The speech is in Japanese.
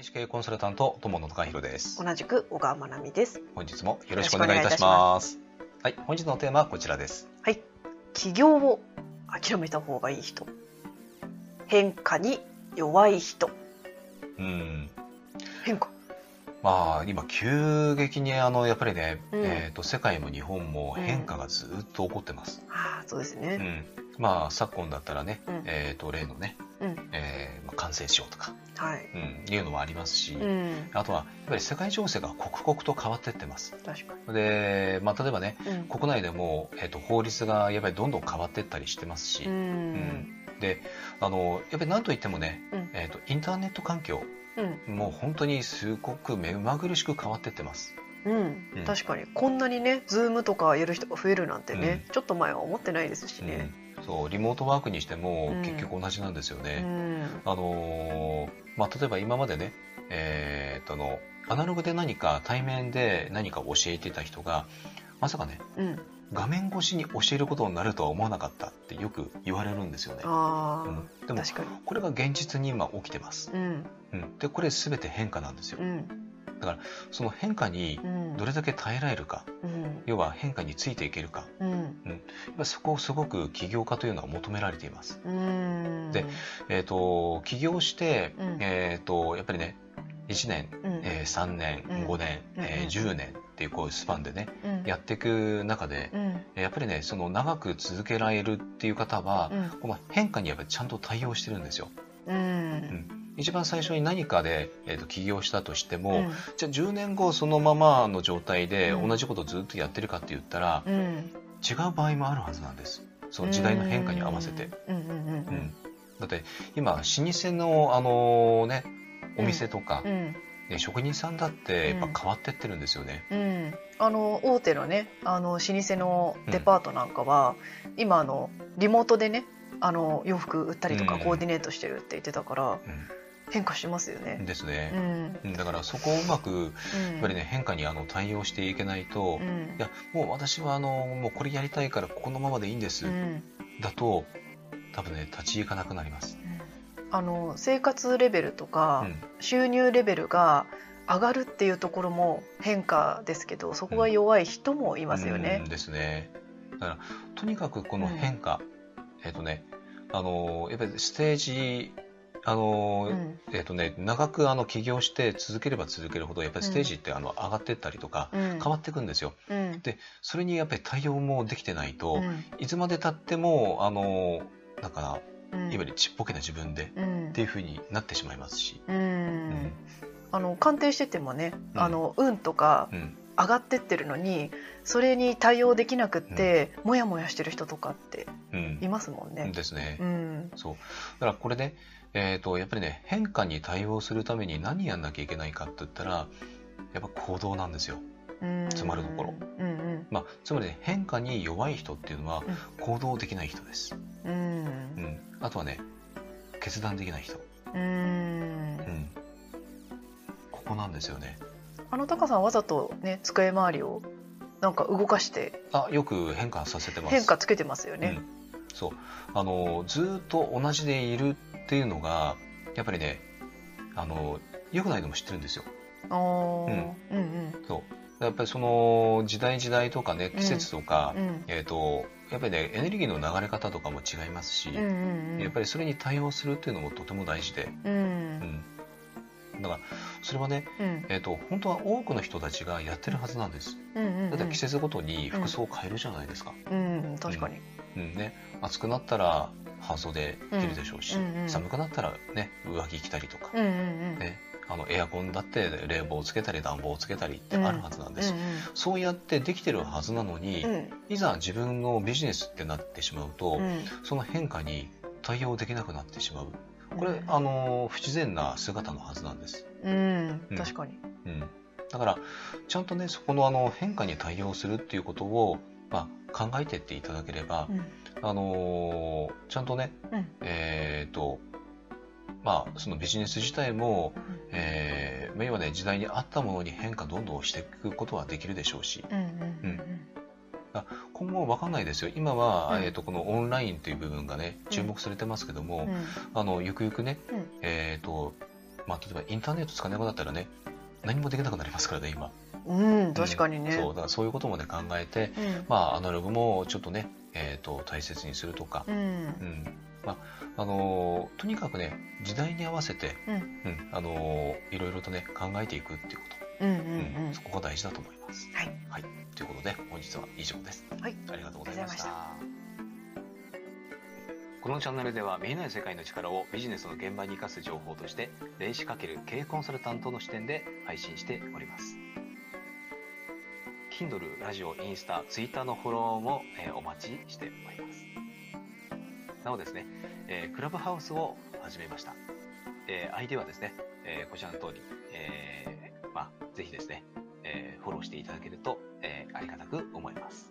外資系コンサルタント友野孝弘です。同じく小川真奈美です。本日もよろしくお願いいたします。はい、本日のテーマはこちらです。はい。起業を諦めた方がいい人。変化に弱い人。うん、変化。まあ今急激にあのやっぱりね、うんえっ、と世界も日本も変化がずっと起こってます。ああ、そうですうね。ん、まあ昨今だったらね、うんえっ、と例のね、うん。えーまあ、感染症とか、はい。うん、いうのもありますし、うん。あとはやっぱり世界情勢が刻々と変わっていってます。確かで、まあ例えばね、に。うん。国内でも、えっと法律がやっぱりどんどん変わっていったりしてますし、ううんん。であのやっぱり何といってもね、うん。えっとインターネット環境うん。もう本当にすごく目まぐるしく変わっていってます。うんうん。確かに。こんなにね、ズームとかやる人が増えるなんてね、ちょっと前は思ってないですしね。うん、そうリモートワークにしてもうん結局同じなんですようね。ん。あのーまあ、例えば今までね、えーっとあのアナログで何か対面で何か教えていた人がまさかねうん。画面越しに教えることになるとは思わなかったってよく言われるんですよね。あうん、であ、も確かに。これが現実に今起きてます。うん。うん、でこれ全て変化なんですよう。ん。その変化にうん。どれだけ耐えられるか、うん。要は変化についていけるか、うん。やっぱそこをすごく起業家というのは求められています。うん。でえっ、と起業して、うんえっ、とやっぱりね1年、うん、えー3年、うん5年、えーうん10年っていうこうスパンでねうん、やっていく中でうん。やっぱりねその長く続けられるっていう方は、うん。この変化にやっぱりちゃんと対応してるんですよ。うん。一番最初に何かで、えー、と起業したとしても、うん。じゃあ10年後そのままの状態でうん。同じことをずっとやってるかって言ったら、うん。違う場合もあるはずなんです。その時代の変化に合わせて、うん。うん。うん。うん。だって今老舗の、あのねお店とかう、ん。ね職人さんだってやっぱ変わってってるんですよね、うん。うんあの大手のねあの老舗のデパートなんかは、今あのリモートでねあの洋服売ったりとかうん。コーディネートしてるって言ってたから変化しますようんね。ですうね、ん。うんだからそこをうまくうん。やっぱりね変化にあの対応していけないと、いうん。やもう私はあのもうこれやりたいからここのままでいいんです、うん。だと多分ね立ち行かなくなります、あの生活レベルとか、うん。収入レベルが上がるっていうところも変化ですけどそこが弱い人もいますよね。うん。ですね。だからとにかくこの変化、えっ、とね、あのやっぱりステージあの、うん。えっ、とね長くあの起業して続ければ続けるほどやっぱりステージってあの上がってったりとかうん。変わっていくんですよ。うん。それにやっぱり対応もできてないと、うん。いつまで経ってもあのだからうん。いわゆるちっぽけな自分で、うん。っていう風になってしまいますし。うん。うん。あの鑑定しててもね、うん。あの運とかうん。上がってってるのにそれに対応できなくって、もやもやしてる人とかってうん。いますもんね。ですね。うん。そう。だからこれね、えっ、と、やっぱりね、変化に対応するために何やんなきゃいけないかって言ったら、やっぱ行動なんですよ。うんつまるところうんうんまあ、つまりね、変化に弱い人っていうのは行動できない人です。うんうん。あとはね、決断できない人。うんうん。ここなんですよね。あのタカさんわざとね机周りをなんか動かしてあ、よく変化させてます。変化つけてますよね。うん。そう。あの、ずーっと同じでいるっていうのが、やっぱりね、あの、良くないのも知ってるんですよ。あーうんうんそう。やっぱりその時代時代とかね季節とか、うんえっ、とやっぱりねエネルギーの流れ方とかも違いますし、うんうんうんやっぱりそれに対応するっていうのもとても大事で、ううんん、だからそれはね、うんえっと本当は多くの人たちがやってるはずなんです。うんうんだって季節ごとに服装を変えるじゃないですか。うん確かに。うんね、暑くなったら半袖着るでしょうし、うんうん寒くなったらね上着着たりとか、うんうんうん。ね、あのエアコンだって冷房をつけたり暖房をつけたりってあるはずなんです。うんそうやってできてるはずなのに、うん。いざ自分のビジネスってなってしまうと、うん。その変化に対応できなくなってしまう。これ、うんあの不自然な姿のはずなんです。うん。うん。確かに。うん、だからちゃんとねそこのあの変化に対応するっていうことを、まあ、考えてっていただければ、うん。あのちゃんとね、うん。えっ、とまあそのビジネス自体も、えーまあ要はね時代に合ったものに変化どんどんしていくことはできるでしょうし、うんうん今後わかんないですよ。今は、うん。えー、とこのオンラインという部分がね注目されてますけども、うん。あのゆくゆくね、うん。えー、とまあ、例えばインターネット使えなくなったらね、何もできなくなりますからね、今。うん確かにね、そう、だからそういうこともね、考えて、うんまあ、アナログもちょっとね、えっ、と、大切にするとか、うんうん。まあ、あのーとにかくね、時代に合わせて、うんうん、あのーいろいろとね、考えていくっていうこと。うんうんうんそこが大事だと思います。はいはい。ということで、本日は以上です。はいありがとうございました。このチャンネルでは見えない世界の力をビジネスの現場に生かす情報として、霊視かける経営コンサルタントの視点で配信しております。Kindle、ラジオ、インスタ、ツイッターのフォローも、えーお待ちしております。なおですね、えークラブハウスを始めました。えー、ID はですね、えーこちらの通り、えーまあ、ぜひですね、えーフォローしていただけると、えーありがたく思います。